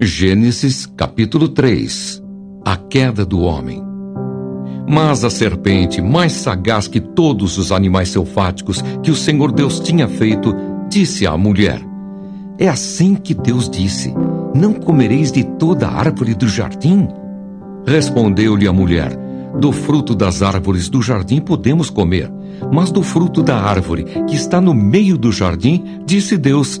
Gênesis capítulo 3 A queda do homem. Mas a serpente, mais sagaz que todos os animais selváticos que o Senhor Deus tinha feito, disse à mulher: É assim que Deus disse: Não comereis de toda a árvore do jardim? Respondeu-lhe a mulher: Do fruto das árvores do jardim podemos comer, mas do fruto da árvore que está no meio do jardim, disse Deus: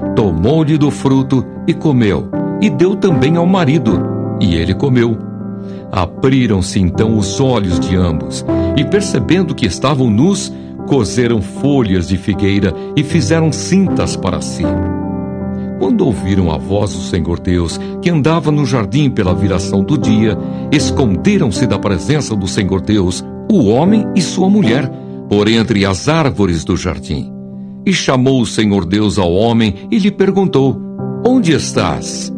tomou-lhe do fruto e comeu, e deu também ao marido, e ele comeu. Abriram-se então os olhos de ambos, e percebendo que estavam nus, coseram folhas de figueira e fizeram cintas para si. Quando ouviram a voz do Senhor Deus, que andava no jardim pela viração do dia, esconderam-se da presença do Senhor Deus, o homem e sua mulher, por entre as árvores do jardim. E chamou o Senhor Deus ao homem e lhe perguntou: Onde estás?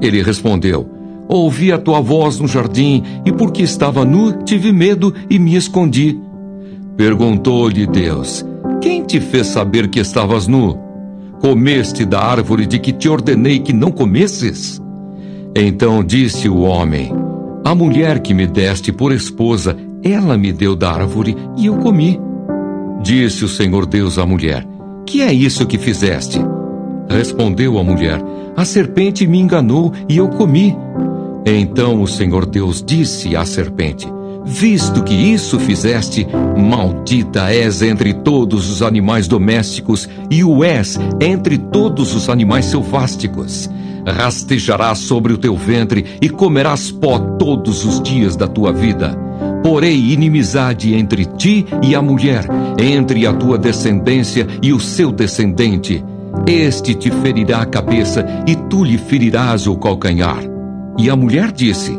Ele respondeu: Ouvi a tua voz no jardim, e porque estava nu, tive medo e me escondi. Perguntou-lhe Deus: Quem te fez saber que estavas nu? Comeste da árvore de que te ordenei que não comesses? Então disse o homem: A mulher que me deste por esposa, ela me deu da árvore e eu comi. Disse o Senhor Deus à mulher: Que é isso que fizeste? Respondeu a mulher: A serpente me enganou e eu comi. Então o Senhor Deus disse à serpente: Visto que isso fizeste, maldita és entre todos os animais domésticos e o és entre todos os animais selvásticos. Rastejarás sobre o teu ventre e comerás pó todos os dias da tua vida. Porei inimizade entre ti e a mulher, entre a tua descendência e o seu descendente. Este te ferirá a cabeça e tu lhe ferirás o calcanhar. E a mulher disse: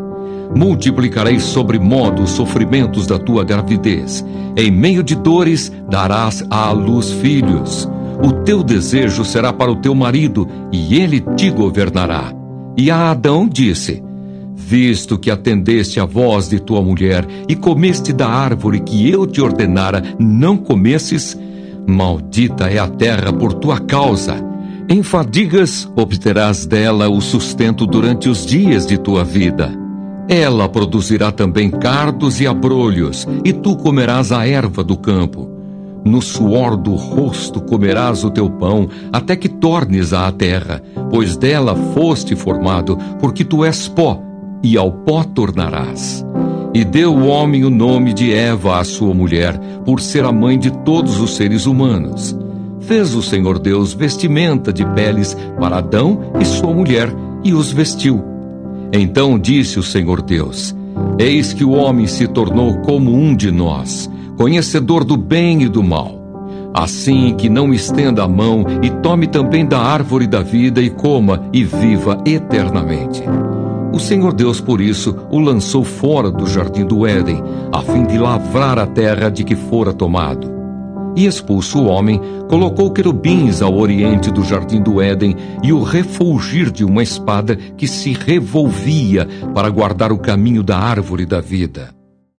Multiplicarei sobre modo os sofrimentos da tua gravidez. Em meio de dores darás à luz filhos. O teu desejo será para o teu marido, e ele te governará. E a Adão disse: visto que atendeste à voz de tua mulher e comeste da árvore que eu te ordenara não comesses, maldita é a terra por tua causa. Em fadigas obterás dela o sustento durante os dias de tua vida. Ela produzirá também cardos e abrolhos, e tu comerás a erva do campo. No suor do rosto comerás o teu pão, até que tornes à terra, pois dela foste formado, porque tu és pó e ao pó tornarás. E deu o homem o nome de Eva à sua mulher, por ser a mãe de todos os seres humanos. Fez o Senhor Deus vestimenta de peles para Adão e sua mulher, e os vestiu. Então disse o Senhor Deus: Eis que o homem se tornou como um de nós, conhecedor do bem e do mal. Assim que não estenda a mão e tome também da árvore da vida e coma e viva eternamente. O Senhor Deus, por isso, o lançou fora do jardim do Éden, a fim de lavrar a terra de que fora tomado. E expulso o homem, colocou querubins ao oriente do jardim do Éden e o refulgir de uma espada que se revolvia para guardar o caminho da árvore da vida.